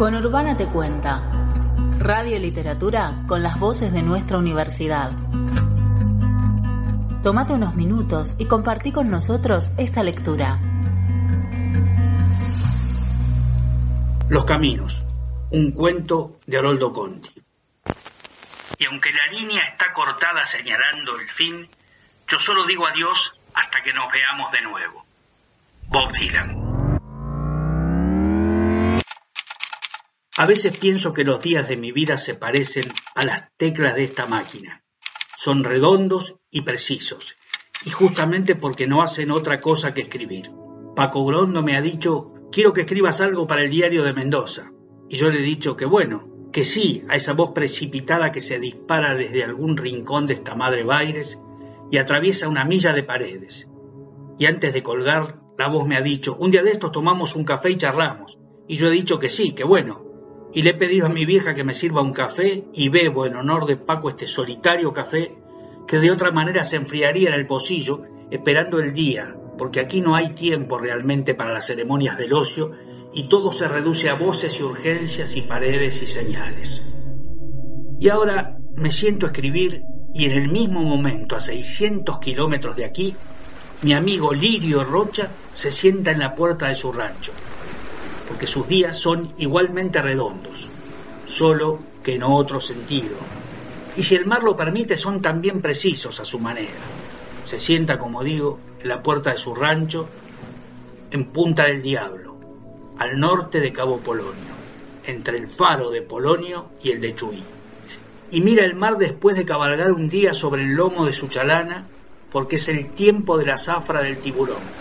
Con Urbana te cuenta. Radio y literatura con las voces de nuestra universidad. Tómate unos minutos y compartí con nosotros esta lectura. Los Caminos, un cuento de Haroldo Conti. Y aunque la línea está cortada señalando el fin, yo solo digo adiós hasta que nos veamos de nuevo. Bob Dylan. A veces pienso que los días de mi vida se parecen a las teclas de esta máquina. Son redondos y precisos, y justamente porque no hacen otra cosa que escribir. Paco Grondo me ha dicho, quiero que escribas algo para el diario de Mendoza. Y yo le he dicho que bueno, que sí a esa voz precipitada que se dispara desde algún rincón de esta madre Baires y atraviesa una milla de paredes. Y antes de colgar, la voz me ha dicho, un día de estos tomamos un café y charlamos. Y yo he dicho que sí, que bueno, y le he pedido a mi vieja que me sirva un café y bebo en honor de Paco este solitario café que de otra manera se enfriaría en el pocillo esperando el día, porque aquí no hay tiempo realmente para las ceremonias del ocio y todo se reduce a voces y urgencias y paredes y señales. Y ahora me siento escribir y en el mismo momento, a 600 kilómetros de aquí, mi amigo Lirio Rocha se sienta en la puerta de su rancho porque sus días son igualmente redondos, solo que en otro sentido. Y si el mar lo permite, son también precisos a su manera. Se sienta, como digo, en la puerta de su rancho, en Punta del Diablo, al norte de Cabo Polonio, entre el faro de Polonio y el de Chuy. Y mira el mar después de cabalgar un día sobre el lomo de su chalana, porque es el tiempo de la zafra del tiburón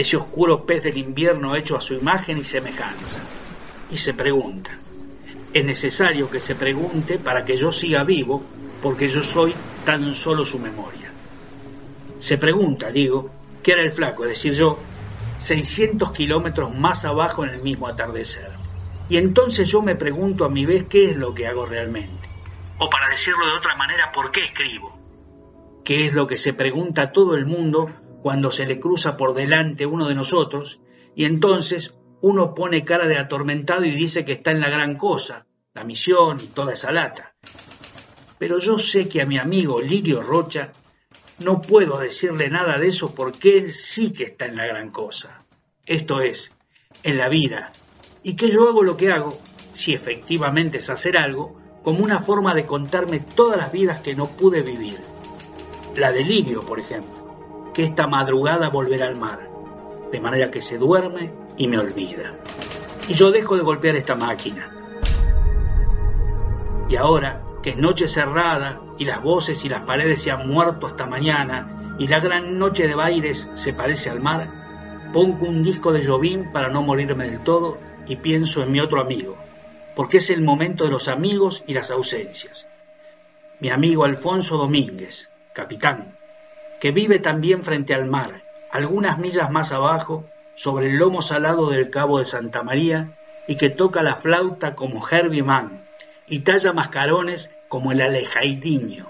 ese oscuro pez del invierno hecho a su imagen y semejanza. Y se pregunta. Es necesario que se pregunte para que yo siga vivo, porque yo soy tan solo su memoria. Se pregunta, digo, ¿qué era el flaco? Es decir, yo, 600 kilómetros más abajo en el mismo atardecer. Y entonces yo me pregunto a mi vez qué es lo que hago realmente. O para decirlo de otra manera, ¿por qué escribo? ¿Qué es lo que se pregunta todo el mundo cuando se le cruza por delante uno de nosotros, y entonces uno pone cara de atormentado y dice que está en la gran cosa, la misión y toda esa lata. Pero yo sé que a mi amigo Lirio Rocha no puedo decirle nada de eso porque él sí que está en la gran cosa. Esto es, en la vida. Y que yo hago lo que hago, si efectivamente es hacer algo, como una forma de contarme todas las vidas que no pude vivir. La de Lirio, por ejemplo esta madrugada volverá al mar, de manera que se duerme y me olvida. Y yo dejo de golpear esta máquina. Y ahora, que es noche cerrada y las voces y las paredes se han muerto hasta mañana y la gran noche de Baires se parece al mar, pongo un disco de Jovín para no morirme del todo y pienso en mi otro amigo, porque es el momento de los amigos y las ausencias. Mi amigo Alfonso Domínguez, capitán, que vive también frente al mar, algunas millas más abajo, sobre el lomo salado del Cabo de Santa María, y que toca la flauta como Herbie Mann, y talla mascarones como el alejaidiño.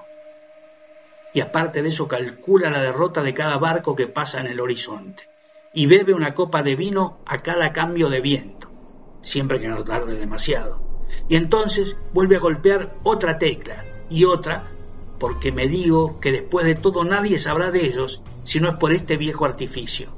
Y aparte de eso calcula la derrota de cada barco que pasa en el horizonte, y bebe una copa de vino a cada cambio de viento, siempre que no tarde demasiado. Y entonces vuelve a golpear otra tecla y otra porque me digo que después de todo nadie sabrá de ellos si no es por este viejo artificio,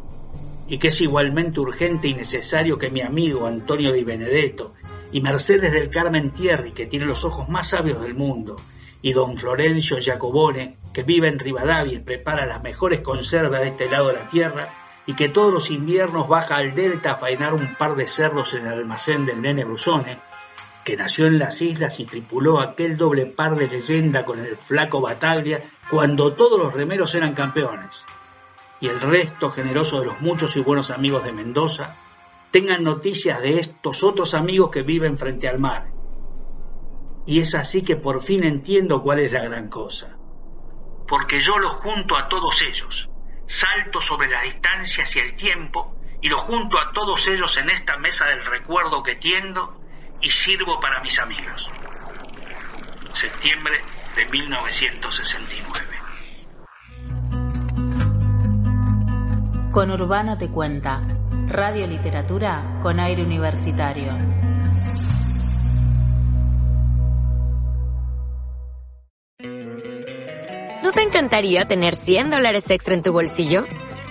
y que es igualmente urgente y necesario que mi amigo Antonio Di Benedetto y Mercedes del Carmen Thierry, que tiene los ojos más sabios del mundo, y don Florencio Giacobone, que vive en Rivadavia y prepara las mejores conservas de este lado de la tierra, y que todos los inviernos baja al delta a faenar un par de cerdos en el almacén del nene Brusone, que nació en las islas y tripuló aquel doble par de leyenda con el flaco Bataglia cuando todos los remeros eran campeones, y el resto generoso de los muchos y buenos amigos de Mendoza, tengan noticias de estos otros amigos que viven frente al mar. Y es así que por fin entiendo cuál es la gran cosa. Porque yo los junto a todos ellos, salto sobre las distancias y el tiempo, y los junto a todos ellos en esta mesa del recuerdo que tiendo y sirvo para mis amigos. Septiembre de 1969. Con Urbano te cuenta, radio literatura con aire universitario. ¿No te encantaría tener 100 dólares extra en tu bolsillo?